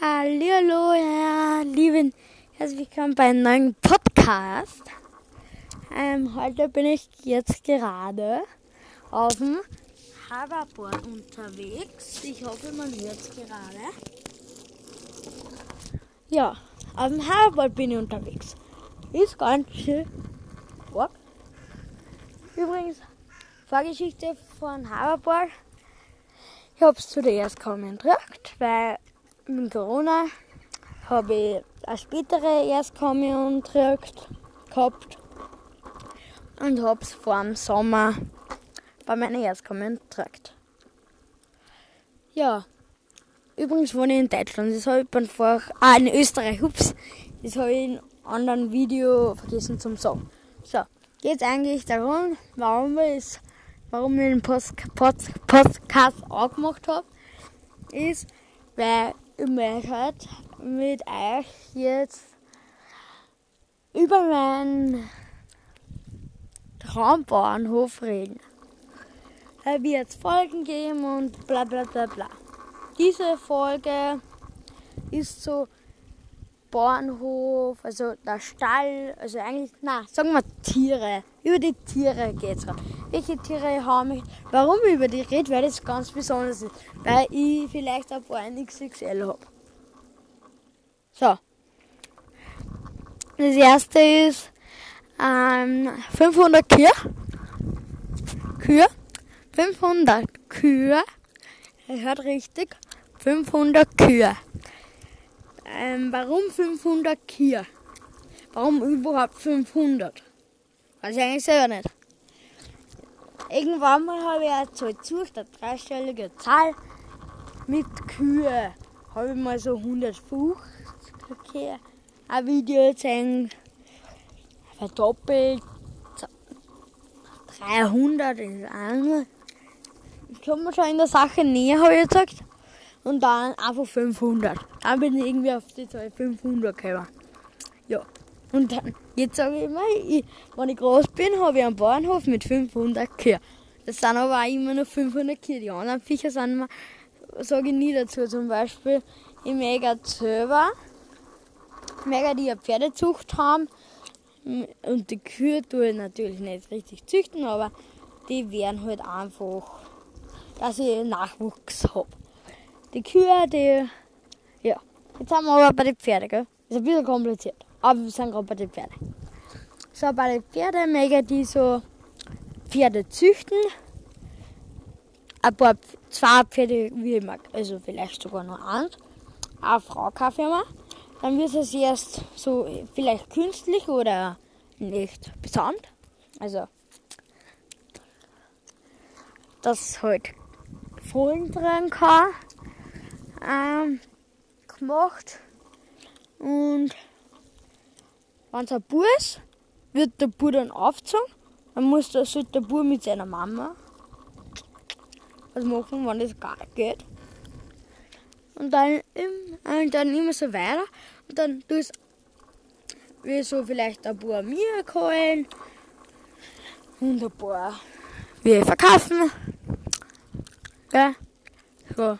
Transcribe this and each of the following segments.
Hallo, ja, lieben, herzlich willkommen bei einem neuen Podcast. Ähm, heute bin ich jetzt gerade auf dem Hoverboard unterwegs. Ich hoffe, man hört es gerade. Ja, auf dem Hoverboard bin ich unterwegs. Ist ganz schön. What? Übrigens, Vorgeschichte von Hoverboard. Ich habe es zuerst kaum entdeckt, weil mit Corona habe ich eine spätere Erstkommunion gehabt und habe es vor dem Sommer bei meiner Erstkommunion gedrückt. Ja, übrigens wohne ich in Deutschland. Das habe ich beim Vor ah, in Österreich, ups, das habe ich in einem anderen Video vergessen zum sagen. So, jetzt eigentlich darum, warum ich, warum ich den Post, Post, Podcast auch gemacht habe, ist, weil möchte mit euch jetzt über meinen Traumbauernhof reden. Es wird Folgen geben und bla bla bla bla. Diese Folge ist so Bauernhof, also der Stall, also eigentlich, na, sagen wir Tiere. Über die Tiere geht's gerade. Welche Tiere haben mich, warum ich über die rede, weil das ganz besonders ist. Weil ich vielleicht ein paar XXL habe. So. Das erste ist ähm, 500 Kühe. Kühe. 500 Kühe. Ihr hört richtig. 500 Kühe. Ähm, warum 500 Kühe? Warum überhaupt 500? Weiß ich eigentlich selber nicht. Irgendwann mal habe ich eine Zahl gesucht, eine dreistellige Zahl mit Kühe. Habe ich mal so 150 Kühe. Ein Video gesehen, verdoppelt. 300 ist eine. Ich komme schon in der Sache näher, habe ich gesagt. Und dann einfach 500. Dann bin ich irgendwie auf die Zahl 500 gekommen. Ja. Und dann, jetzt sage ich immer, ich, wenn ich groß bin, habe ich einen Bauernhof mit 500 Kühe. Das sind aber auch immer nur 500 Kühe. Die anderen Viecher sind sage ich nie dazu. Zum Beispiel, ich mega selber, mega die eine Pferdezucht haben. Und die Kühe tue ich natürlich nicht richtig züchten, aber die werden halt einfach, dass ich Nachwuchs habe. Die Kühe, die, ja. Jetzt sind wir aber bei den Pferden, gell? Ist ein bisschen kompliziert. Aber wir sind gerade bei den Pferden. So, bei den Pferden mega die so Pferde züchten. Ein paar, zwei Pferde, wie mag. Also vielleicht sogar nur eins. Eine Frau mal. Dann wird es erst so vielleicht künstlich oder nicht besamt. Also, das halt Fohlen drin kann ähm, gemacht. Und wenn es ein Bub ist, wird der Bub dann aufgezogen. Dann muss der, sollte der Bub mit seiner Mama was machen, wenn das gar geht. Und dann, und dann immer so weiter. Und dann tust wir so vielleicht ein paar mir holen und ein paar wir verkaufen. Ja, so.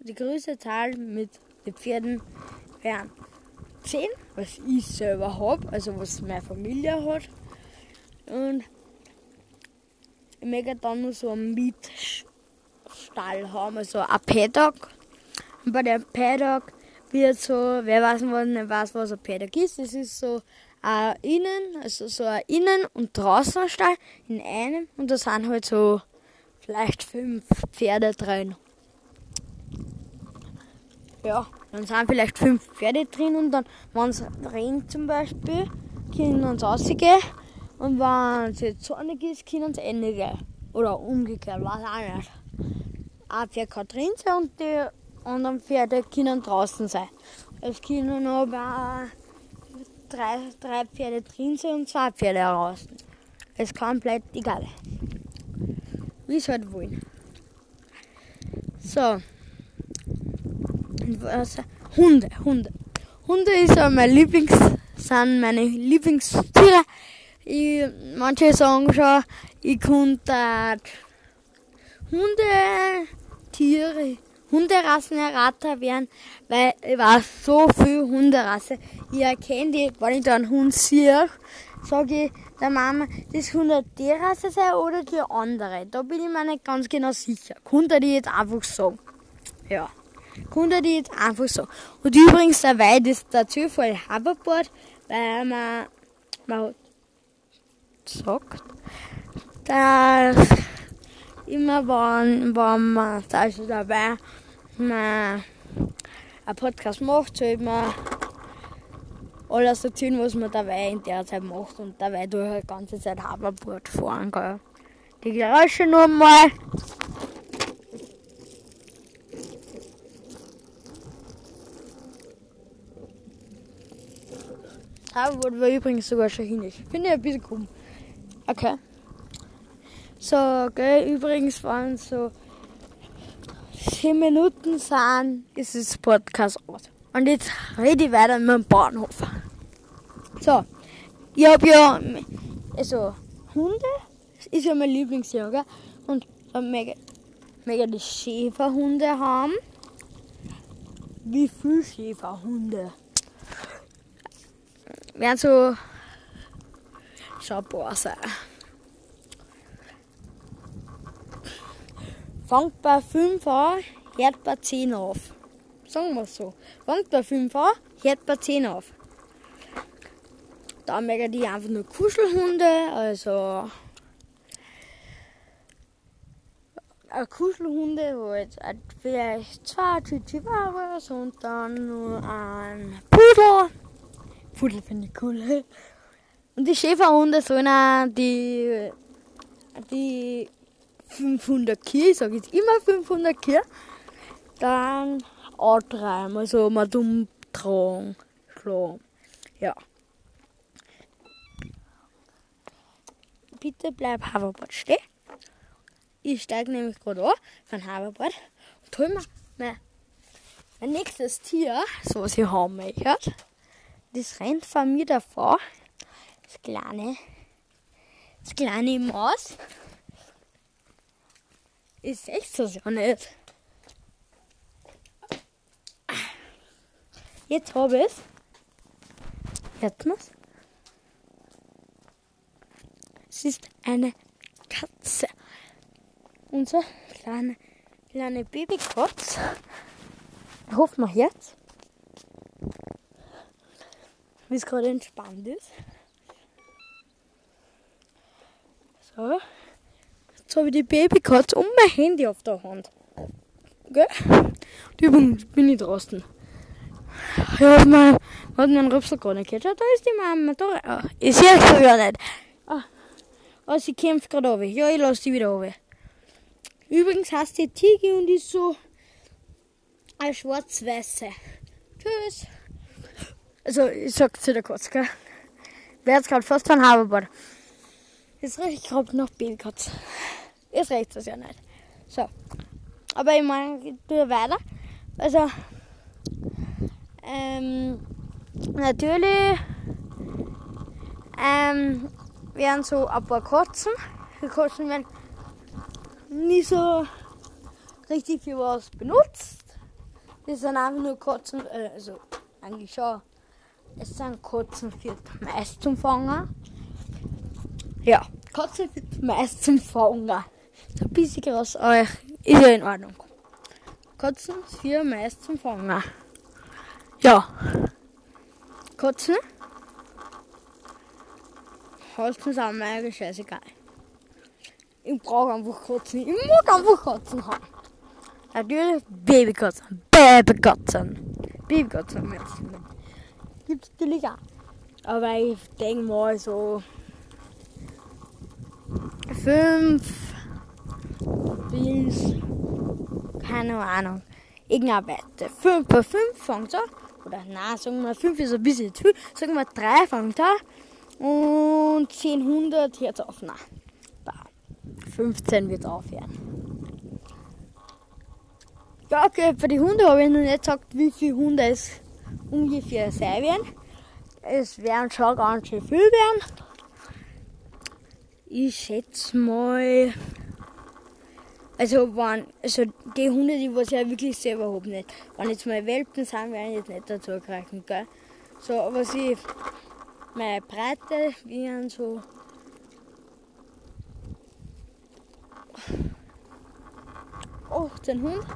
Die größte Zahl mit den Pferden wären 10, was ich selber habe, also was meine Familie hat. Und ich möchte dann nur so einen Mietstall haben, also ein Paddock. Und bei dem Paddock wird so, wer weiß, was, weiß, was ein Paddock ist, das ist so ein Innen, also so ein Innen- und Draußenstall in einem und da sind halt so vielleicht fünf Pferde drin ja, dann sind vielleicht fünf Pferde drin und dann, wenn es regnet zum Beispiel, können sie rausgehen und wenn es jetzt sonnig ist, können sie Ende gehen. Oder umgekehrt, weiß auch nicht. Ein Pferd kann drin sein und die anderen Pferde können draußen sein. Es können aber drei, drei Pferde drin sein und zwei Pferde draußen. Es ist komplett egal. Wie es halt wollen. So was, Hunde, Hunde. Hunde ist mein Lieblings, sind meine Lieblingstiere. Ich, manche sagen schon, ich konnte Hunde, Tiere, Hunderassen erraten werden, weil ich weiß so viel Hunderasse. Ich erkenne die, wenn ich da einen Hund sehe, sage ich der Mama, das könnte die Rasse sein oder die andere. Da bin ich mir nicht ganz genau sicher. Könnte die jetzt einfach sagen. Ja. Könnte die jetzt einfach sagen. Und übrigens, der Weid ist der Zufall Hoverboard, weil man, man gesagt, dass immer, wenn, wenn man also dabei man einen Podcast macht, soll man alles erzählen, was man dabei in der Zeit macht und dabei durch die ganze Zeit Hoverboard fahren kann. Die Geräusche nur mal. Hoverboard war übrigens sogar hin. Finde ich ein bisschen cool. Okay. So, gell, übrigens waren so 10 Minuten sind, ist das Podcast aus. Und jetzt rede ich weiter mit dem Bahnhof. So, ich habe ja, also Hunde ist ja mein Lieblingsjahr, gell? Und dann mega, mega die Schäferhunde haben. Wie viele Schäferhunde? Werden so, sein. Fangt bei 5 an, hört bei 10 auf. Sagen wir es so. Fangt bei 5 an, hört bei 10 auf. Da merken die einfach nur Kuschelhunde, also Kuschelhunde, wo jetzt vielleicht zwei Chihuahuas und dann nur ein Pudel. Pudel finde ich cool. Und die Schäferhunde sollen auch die, die 500 Kier, ich sage jetzt immer 500 Kier, dann antreiben, also mal dumm tragen, schlagen. Ja. Bitte bleib Hoverboard stehen. Ich steige nämlich gerade an von Hoverboard und hol mir mein, mein nächstes Tier, so was ich haben möchte. Das rennt von mir davor. Das kleine, das kleine Maus. Ist echt so ja nicht. Jetzt habe ich es. Hört man es? ist eine Katze. Unser kleine, kleine Babykotz. Ich hoffe mal jetzt. Wie es gerade entspannt ist. So. Jetzt habe ich die Babykatze und mein Handy auf der Hand. Gell? Die Übung bin ich draußen. Ich habe mein, hat meinen Rüpsel gar nicht gehört. Da ist die Mama. Da, oh, ich sehe sie ja nicht. Ah, oh, sie kämpft gerade runter. Ja, ich lasse die wieder runter. Übrigens heißt die Tigi und ist so eine schwarz-weiße. Tschüss. Also, ich sag zu der Katze, gell? Wer jetzt gerade fast von Hoverboard. Jetzt rieche ich gerade noch Babykatz. Jetzt riecht es ja nicht. So. Aber ich meine, ich tue weiter. Also, ähm, natürlich ähm, werden so ein paar Katzen. Die Katzen werden nie so richtig für was benutzt. Das sind einfach nur Katzen, äh, also eigentlich schon. Es sind Katzen für Mais zum Fangen. Ja, Katzen für Mais zum Fangen. So ein bisschen groß, aber ist ja in Ordnung. Katzen für Mais zum Fangen. Ja. Katzen. Katzen sind mir eigentlich scheißegal. Ich brauche einfach Katzen. Ich mag einfach Katzen haben. Natürlich Babykatzen. Babykatzen. Babykatzen gibt es natürlich auch. Aber ich denke mal so fünf bis keine Ahnung. Irgendeine Wette. Fünf bei fünf fängt an. Oder nein, sagen wir fünf ist ein bisschen zu viel. Sagen wir drei fängt an. Und 10, 100 hört auf. Nein. 15 wird aufhören. Ja, okay, für die Hunde habe ich noch nicht gesagt, wie viele Hunde es ungefähr sein werden. Es werden schon ganz schön viel werden. Ich schätze mal Also, wenn, also die Hunde, die was ich ja wirklich selber habe, nicht. Wenn jetzt mal Welpen sind, werden jetzt nicht dazu reichen, gell? So, aber sie, meine Breite wären so. achtzehn Hund.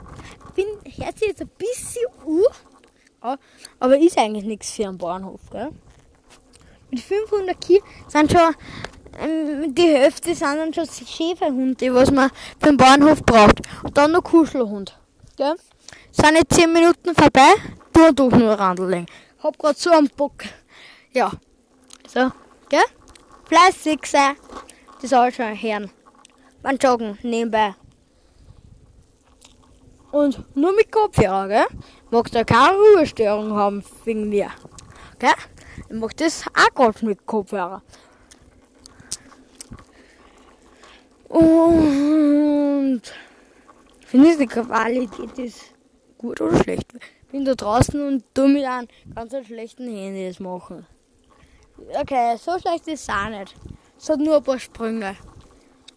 Bin, hört sich jetzt ein bisschen an, aber ist eigentlich nichts für einen Bahnhof, gell? Mit 500 Kilo sind schon ähm, die Hälfte sind dann schon Schäferhunde, was man für den Bahnhof braucht. Und dann noch Kuschelhund. Gell? Sind jetzt 10 Minuten vorbei, du und durch nur Randeln. Hab grad so einen Bock. Ja. So, gell? Fleißig sein. Das soll schon hören. Beim Joggen nebenbei. Und nur mit Kopfhörer, gell? Magst du keine Ruhestörung haben wegen mir. Gell? Ich mach das auch gerade mit Kopfhörer. Und findest du die Qualität ist gut oder schlecht? Bin da draußen und tu mit einem ganz schlechten Handy das machen. Okay, so schlecht ist es auch nicht. Es hat nur ein paar Sprünge.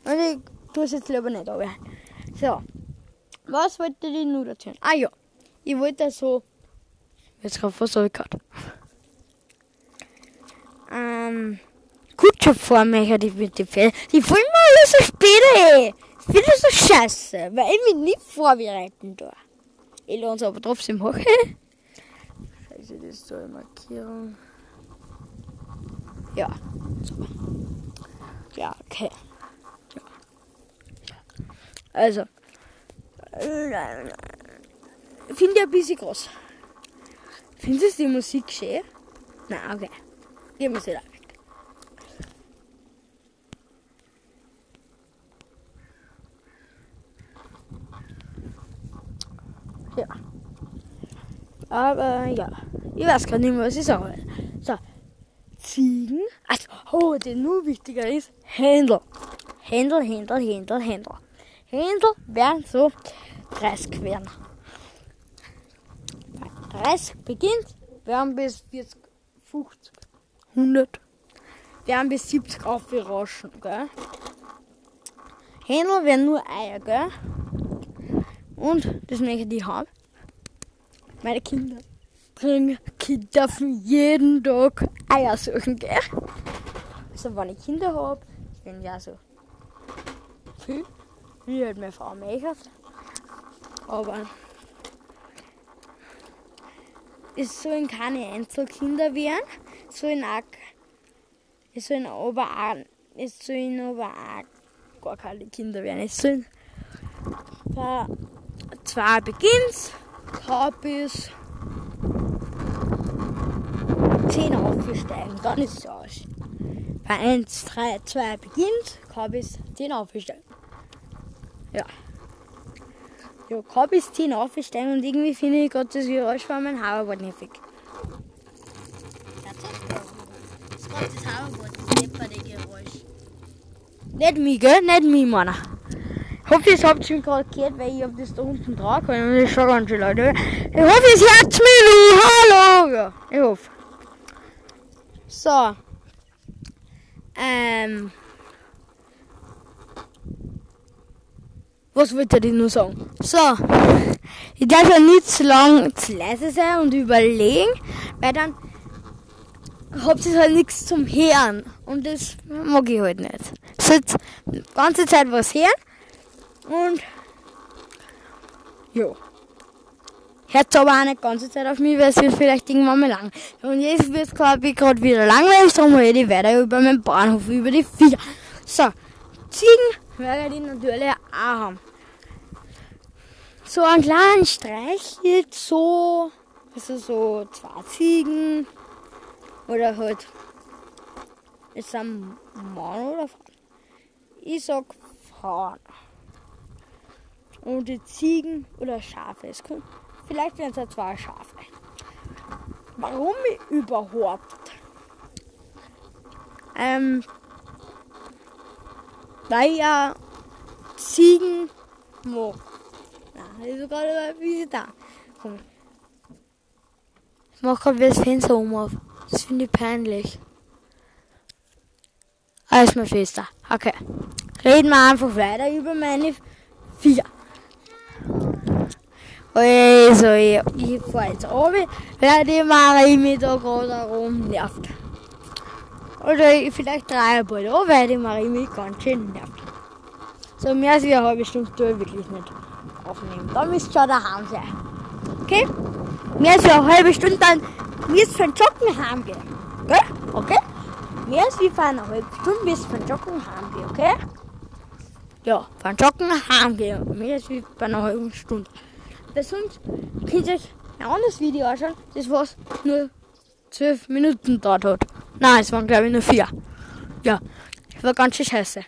Und ich tue es jetzt lieber nicht, aber. So. Was wollte ich nur erzählen? Ah ja. Ich wollte so. Jetzt gerade was ich gehabt. Ähm. Kutschabfahrmecher, die mit die Pferde. Die wollen mir alle so spät, ey. Ich finde das so scheiße, weil ich mich nicht vorbereiten da. Ich es aber trotzdem machen. Scheiße, das ist so eine Markierung. Ja. So. Ja, okay. Ja. Also. Finde ich ein bisschen groß. Findest du die Musik schön? Nein, okay. Gehen wir sie da. Ja. Aber ja, ich weiß gar nicht mehr, was ich sagen will. So, Ziegen. Also, oh, der nur wichtiger ist Händel. Händel, Händel, Händel, Händel. Händel werden so 30 werden. 30 beginnt, werden bis 40, 50, 100, werden bis 70 aufgerauschen, gell? Händel werden nur Eier, gell? Und das möchte ich haben. Meine Kinder bringen Kinder dürfen jeden Tag Eier suchen, gell? Also wenn ich Kinder habe, bin ja so viel, wie halt meine Frau möchte. Aber es sollen keine Einzelkinder werden, es sollen auch, es sollen aber auch, es sollen aber auch gar keine Kinder werden. Es sollen zwei kann bis 10 aufgesteigen, dann ist es aus. Bei 1, 3, 2 beginnt, bis 10 aufsteigen. Ja. Ja, kann bis 10 aufsteigen und irgendwie finde ich gerade das Geräusch von meinem Hoverboard nervig. Das ist gerade das Hoverboard, das depperte Geräusch. Nicht mich, gell? Nicht mich, Mann. Ich hoffe, ihr habt schon gerade gehört, weil ich hab das da unten tragen können. Und ich schaue ganz schön Leute. Ich hoffe, es hört mich. Hallo! Ja, ich hoffe. So. Ähm. Was wollte ich nur sagen? So. Ich darf ja nicht zu lang zu leise sein und überlegen, weil dann habt ihr halt nichts zum Hören. Und das mag ich halt nicht. So die ganze Zeit was hören und ja. Hört aber auch nicht die ganze Zeit auf mich, weil es wird vielleicht irgendwann mal lang. Und jetzt wird es gerade wieder langweilig, darum rede ich weiter über meinen Bahnhof, über die Viecher. So, Ziegen werde ich natürlich auch haben. So einen kleinen Streich jetzt so, also so zwei Ziegen oder halt ist ein Mann oder Frau. Ich sag Frauen und die Ziegen oder Schafe. Es kommt, vielleicht werden es ja zwei Schafe. Warum überhaupt? Ähm, weil ja Ziegen mag. Na, ist gerade wie sie da. Komm. Ich mach gerade das Fenster um auf. Das finde ich peinlich. Alles mein Fenster. Okay. Reden wir einfach weiter über meine vier. Also, ich, ich fahre jetzt runter, weil die Marie mich da gerade rumnervt. Oder ich vielleicht drei bald an, weil die Marie mich ganz schön nervt. So mehr als eine halbe Stunde tue ich wirklich nicht aufnehmen. Dann müsst ihr schon daheim sein. Okay? Mehr als eine halbe Stunde, dann müsst ihr von Joggen heimgehen. Okay? Okay? Mehr als wie eine halbe Stunde müsst ihr von Joggen heimgehen, okay? Ja, von Joggen heimgehen. Mehr als wie bei einer halben Stunde. Weil sonst könnt ihr euch ein anderes Video anschauen, das was nur 12 Minuten dauert hat. Nein, es waren glaube ich nur 4. Ja, das war ganz schön scheiße.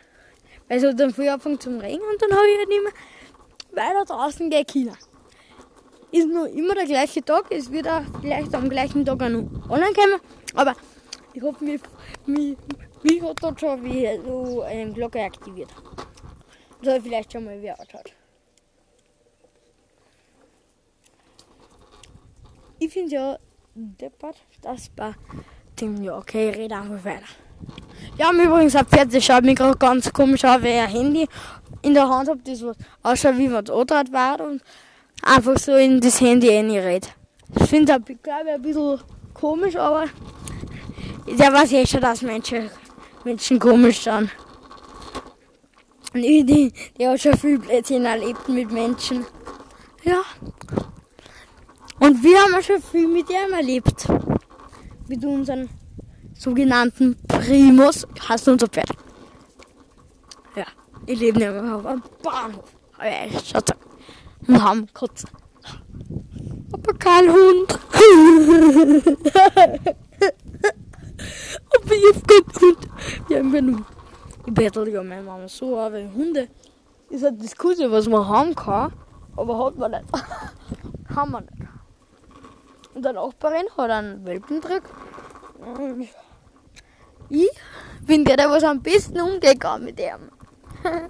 Weil es hat dann früh angefangen zum Regen und dann habe ich halt nicht mehr weiter draußen gehen können. Ist nur immer der gleiche Tag, es wird auch vielleicht am gleichen Tag auch noch online kommen, aber ich hoffe, mich, mich, mich hat dort schon wie so eine Glocke aktiviert. Ich vielleicht schon mal wieder angeschaut. Ich finde ja deppert, das bei dem, ja, okay, ich rede einfach weiter. Ja, mir übrigens ab 40 schaut mich gerade ganz komisch an, ich ein Handy in der Hand habe, das ausschaut, wie man das war und einfach so in das Handy reinredet. Ich finde das, glaube ich, ein bisschen komisch, aber der weiß eh schon, dass Menschen, Menschen komisch sind. Und ich, die hat schon viel Blödsinn erlebt mit Menschen. Ja. Und wir haben schon viel mit ihm erlebt. Mit unseren sogenannten Primus. Hast du unser Pferd? Ja. Ich lebe nämlich auf einem Bahnhof. Aber ja, Schatz. Und haben Katzen. Aber kein Hund. Aber ich hab keinen Hund. Wir haben genug. Ich bettel ja meine Mama so, aber Hunde ist halt das Coolste, was man haben kann. Aber hat man nicht. haben wir nicht. Und der Nachbarin hat einen Welpendruck. Und ich bin der, der was am besten umgegangen mit ihm.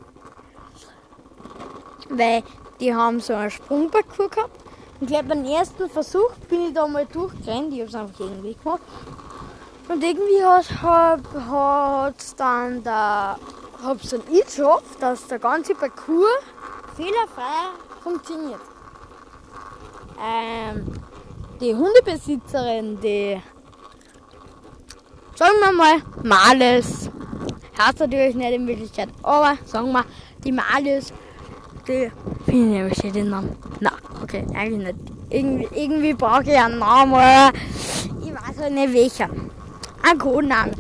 Weil die haben so einen Sprungparcours gehabt. Und gleich beim ersten Versuch bin ich da mal durchgerannt. Ich habe es einfach irgendwie gemacht. Und irgendwie hat, hat, dann der, hab's dann ich geschafft, dass der ganze Parcours fehlerfrei funktioniert. Ähm, die Hundebesitzerin, die, sagen wir mal, Males, heißt natürlich nicht in Wirklichkeit, aber sagen wir, die Males, die, finde ich nämlich den Namen. Na, okay, eigentlich nicht. Irgendwie, irgendwie brauche ich einen Namen, aber ich weiß halt nicht welchen. Ein Codenamen.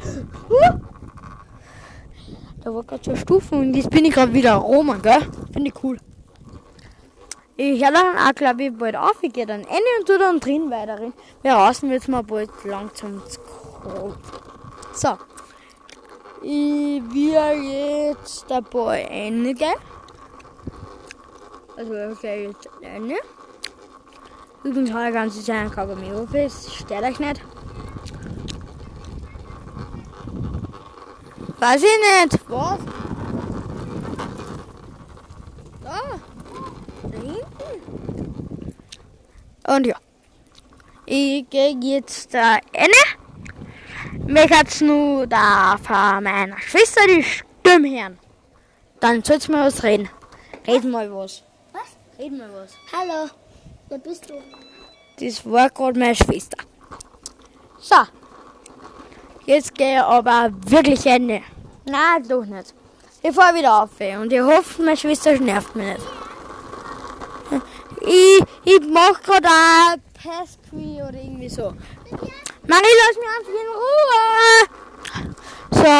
Da war gerade so Stufen und jetzt bin ich gerade wieder Roma, gell? Finde ich cool. Ich höre dann auch, glaube ich, bald auf. Ich gehe dann rein und tu dann drin weiter rein. Draußen wird es mir bald langsam zu kalt. So. Ich will jetzt dabei gehen. Also, ich gehe jetzt rein. Übrigens habe ich ganze Zeit ein Kaugummi. Es stört euch nicht. Weiß ich nicht. Was? Da. Da hinten. Und ja. Ich gehe jetzt da rein. Mich hat's nur da von meiner Schwester die Stimme hören. Dann soll's mal was reden. Red mal was. Was? Red mal was. Hallo, wer bist du? Das war gerade meine Schwester. So. Jetzt gehe ich aber wirklich Ende. Nein, doch nicht. Ich fahre wieder auf und ich hoffe, meine Schwester nervt mich nicht. Ich, ich mach gerade ein Pastry oder irgendwie so. Marie, lass mich einfach in Ruhe! So.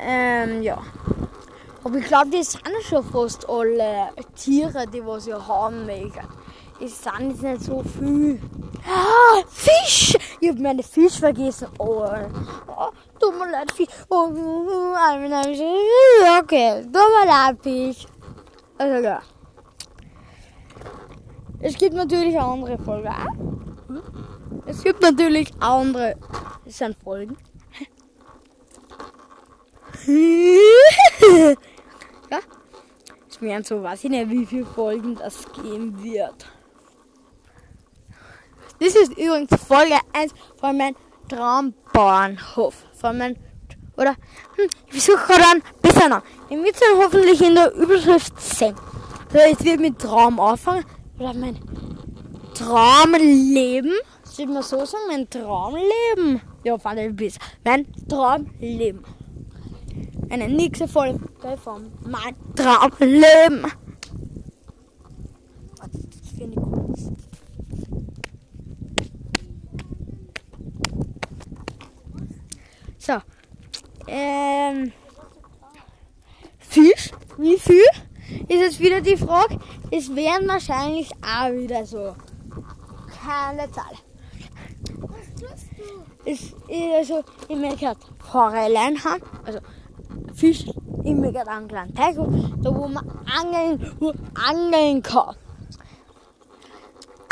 Ähm, ja. Aber ich glaube, die sind schon fast alle Tiere, die was wir haben mögen. Es sind jetzt nicht so viel. Ah, Fisch! Ich hab meine Fisch vergessen. Oh, oh tut mir leid, Fisch. Oh, okay, tut mir leid, Fisch. Also ja. Es gibt natürlich eine andere Folge. auch. Es gibt natürlich andere. Es sind Folgen. ja? Ich meine, so weiß ich nicht, wie viele Folgen das geben wird. Das ist übrigens Folge 1 von meinem Traumbauernhof. Von meinem, oder, hm, ich suche gerade einen Genau. Ihr werdet dann hoffentlich in der Überschrift sehen. So, jetzt wird mit Traum anfangen. Oder mein Traumleben. Soll man so sagen? Mein Traumleben. Ja, fand ich besser. Mein Traumleben. Eine nächste Folge von Mein Traumleben. So. Ähm. Fisch? Wie viel? Ist jetzt wieder die Frage. Es wären wahrscheinlich auch wieder so. Keine Zahl. Was tust du? Es also, ich möchte gerade Forellen haben. Also Fisch, ich möchte gerade einen kleinen Teich da wo man angeln, wo angeln kann.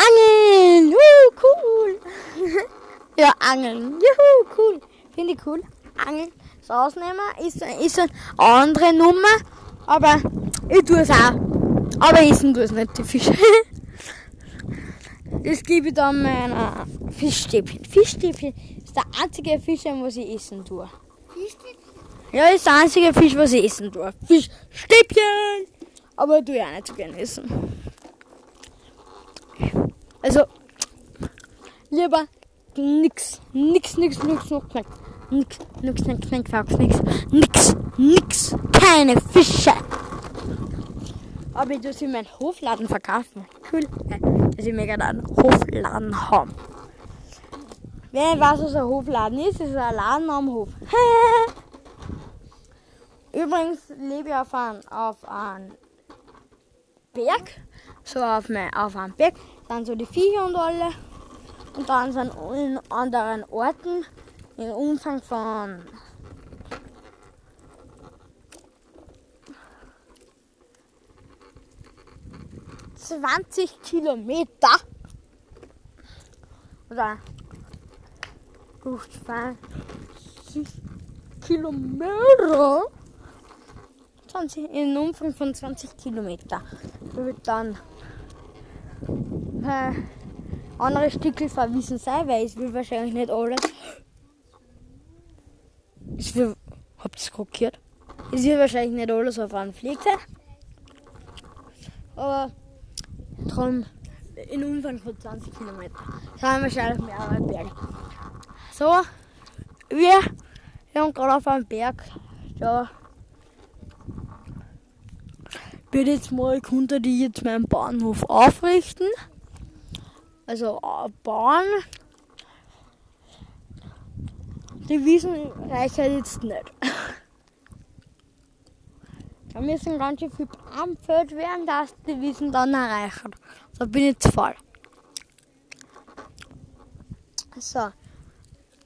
Angeln! Juhu, cool! ja, angeln. Juhu, cool. Finde ich cool. Angeln. Das Ausnehmen ist, ist eine andere Nummer, aber ich tue es auch. Aber essen tue es nicht, die Fische. Das gebe ich dann meiner Fischstäbchen. Fischstäbchen ist der einzige Fisch, was ich essen tue. Fischstäbchen? Ja, ist der einzige Fisch, was ich essen tue. Fischstäbchen! Aber tue ich auch nicht so gerne essen. Also, lieber nix. Nix, nix, nix, nix, nix. Nix, nix, nix, nix, nix, nix. Nix, nix. Keine Fische. Aber ich sie in meinen Hofladen verkaufen. Cool. Dass ich mir gerade einen Hofladen haben. Wer weiß, was ein Hofladen ist, ist ein Laden am Hof. Übrigens lebe ich auf einem auf Berg. So auf, mein, auf einem Berg. Dann so die Viecher und alle. Und dann sind in anderen Orten im Umfang von zwanzig Kilometer. Oder durch 20 Kilometer. 20, in Umfang von 20 Kilometer. Wird dann äh, andere Stücke verwiesen sein, weil es will wahrscheinlich nicht alles. Es will, habt ihr es gehört? Es wird wahrscheinlich nicht alles auf einen Pfleg sein. Aber darum in Umfang von 20 Kilometer. Das sind wahrscheinlich mehrere Berge. So, wir, haben gerade auf einem Berg. Da wird jetzt mal Kunden, die jetzt meinen Bahnhof aufrichten. Also bauen. Die Wiesen reichen jetzt nicht. Da müssen ganz schön viel angefüllt werden, dass die Wiesen dann erreichen. Da bin ich zu voll. So.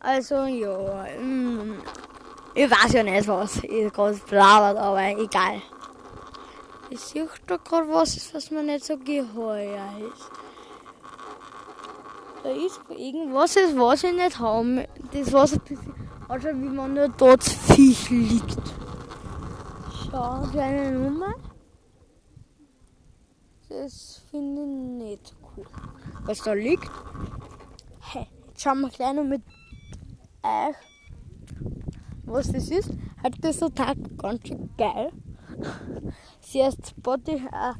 Also, ja. mm, Ich weiß ja nicht, was ich gerade blabbert, aber egal. Ich sehe da gerade was, was mir nicht so geheuer ist. Da ist irgendwas, ist, was ich nicht habe. Das was ein bisschen ausschaut, wie man da dort Viech liegt. Schau, kleine Nummer. Das finde ich nicht so cool. Was da liegt. Hey, jetzt schauen wir gleich noch mit euch, was das ist. Hat das so Tag ganz schön geil. Zuerst Spotify, äh,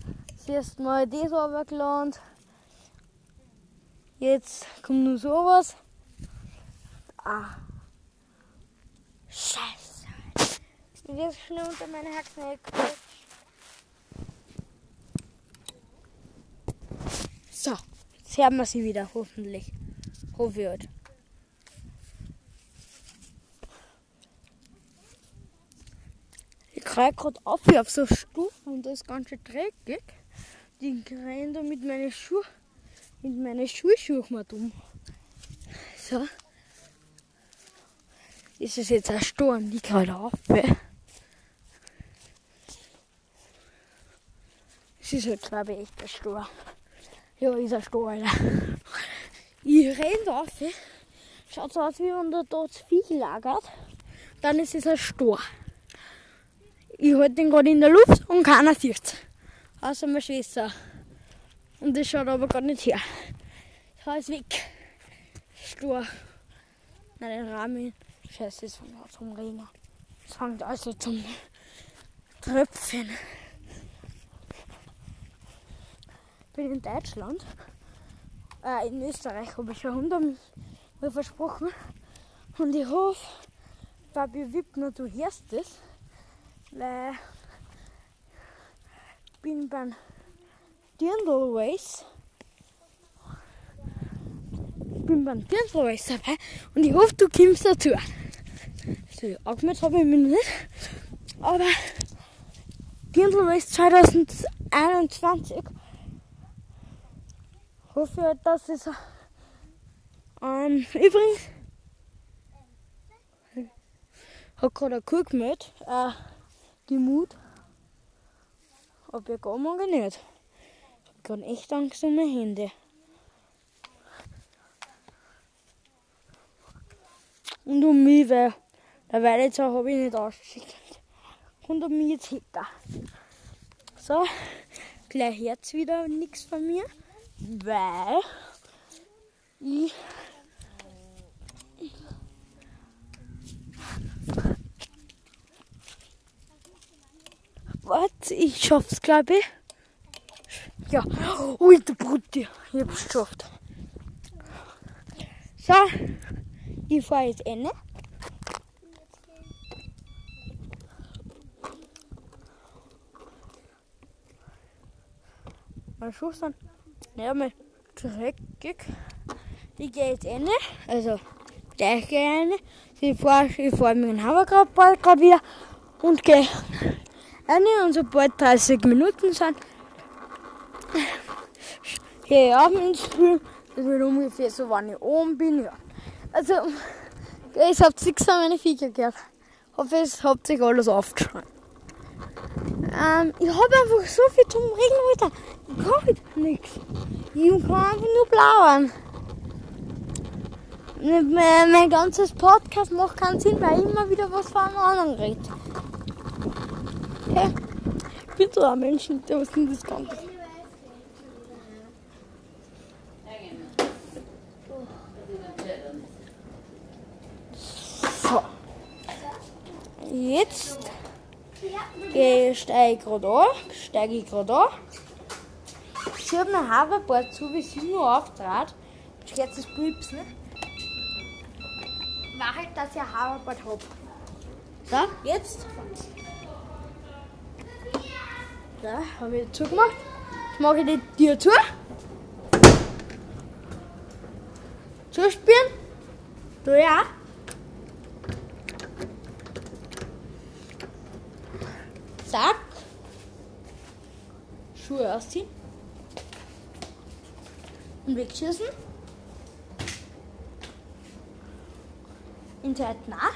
zuerst mal das runtergeladen. Jetzt kommt nur sowas. Ah. Scheiße. Ich werde schnell unter meine Haxen. So, jetzt hören wir sie wieder, hoffentlich. Hoffe ich halt. Ich kriege gerade auf auf so Stufen und das ist ganz schön dreckig. Die rennen da mit meinen Schuhen, mit meinen Schuhschuhen mal dumm. So. Ist es jetzt ein Sturm, die gerade auf. Es ist halt, glaube ich, echt ein Sturm. Ja, ist ein Sturm, Alter. Ich renn da auf. Schaut so aus, wie wenn da dort Viech lagert. Dann ist es ein Sturm. Ich halte den gerade in der Luft und keiner sieht's. Außer meine Schwester. Und das schaut aber gar nicht her. Das ist weg. Stur. Nein, den Rahmen. Scheiße, es fängt an zum Regen. Es fängt also zum Tröpfchen. Bin in Deutschland. Äh, in Österreich habe ich schon hundertmal versprochen. Und ich hoffe, Fabi Wippner, du hörst es. Weil ich bin beim Dirndl Race. Ich bin beim Dirndl Race dabei und ich hoffe, du kommst dazu. So, angemeldet habe ich mich nicht. Aber Dirndl Race 2021 hoffe, dass es ähm, übrigens hat gerade ein Kuh gemeldet, äh, die Mut. Aber ich gar mag ich nicht. Ich hab gerade echt Angst um meine Hände. Und um mich, weil der Weidezer habe ich nicht ausgeschickt. Und um mich jetzt hinter. So, gleich jetzt wieder nichts von mir, weil ich Warte, ich schaff's, glaube ich. Ja. Ui, der Brutti. Ich hab's geschafft. So. Ich fahre jetzt Ende. Mal Schuss an. Ja, mal dreckig. Die geht jetzt Ende. Also, gleich gehe ich Ende. Ich fahre ich fahr mit dem Hammergrad gerade wieder und gehe eine und sobald 30 Minuten sind, gehe ich abends früh. Das wird ungefähr so, wann ich oben bin. Ja. Also, ich habt nichts an meine Viecher gehört. Hoffe, es habt sich alles aufgeschrieben. Ähm, ich habe einfach so viel zum Reden heute. Ich kann halt nichts. Ich kann einfach nur blauen. Mein, mein ganzes Podcast macht keinen Sinn, weil ich immer wieder was von einem anderen rede. Okay. Ich bin so ein Mensch, der was denn das Ganze. So. Jetzt steige ich gerade an. Steige ich gerade an. Schiebe mein Hoverboard zu, wie sie nur auftrat. Jetzt geht das Pulpsen. War halt, dass ich ein Hoverboard habe. So, jetzt. Da habe ich zugemacht. Jetzt mache ich die Tür zu. Zuspielen. Du ja. Zack. Schuhe ausziehen. Und wegschießen. Internet nach.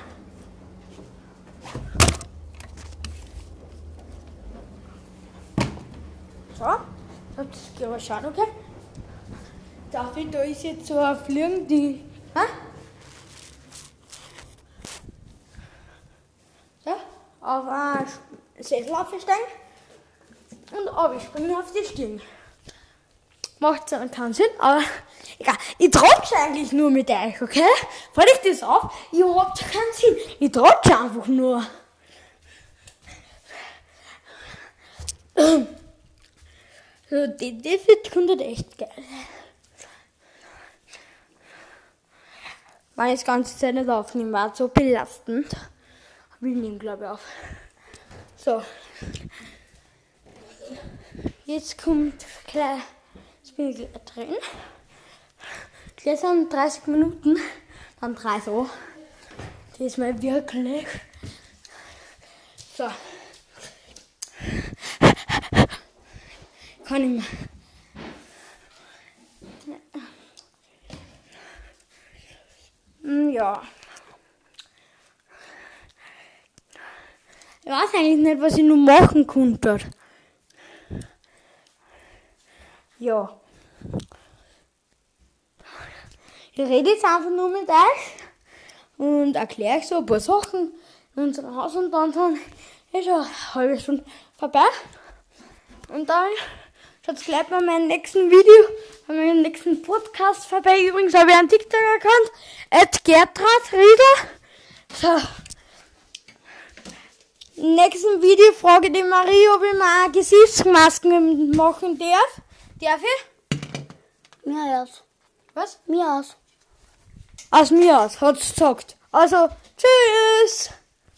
So, das geht aber schauen, okay? Ich, da ist jetzt so ein Fliegen, die. Hä? So, auf einen Sessel aufsteigen und abspringen auf die Stiegen. Macht zwar keinen Sinn, aber egal. Ich trotsche eigentlich nur mit euch, okay? Fällt ich das auf? Ihr habt keinen Sinn. Ich trotsche einfach nur. So, die, die wird echt geil. War jetzt ganze Zeit nicht aufnehmen, war so belastend. Wir nehmen, glaube ich, auf. So. Jetzt kommt ich gleich drin. Sind 30 Minuten, dann drei so. Diesmal wirklich. So. Kann ich mehr. Hm, Ja. Ich weiß eigentlich nicht, was ich nur machen konnte. Ja. Ich rede jetzt einfach nur mit euch und erkläre euch so ein paar Sachen in unserem Haus und dann, dann ist schon eine halbe Stunde vorbei. Und dann schaut gleich bei meinem nächsten Video, bei meinem nächsten Podcast vorbei. Übrigens habe ich einen TikTok-Account, Gertrud Rieder. So. Im nächsten Video frage ich die Marie, ob ich mir eine Gesichtsmasken machen darf. Darf ich? Mir aus. Was? Mir aus. Aus mir aus, hat's gesagt. Also, tschüss.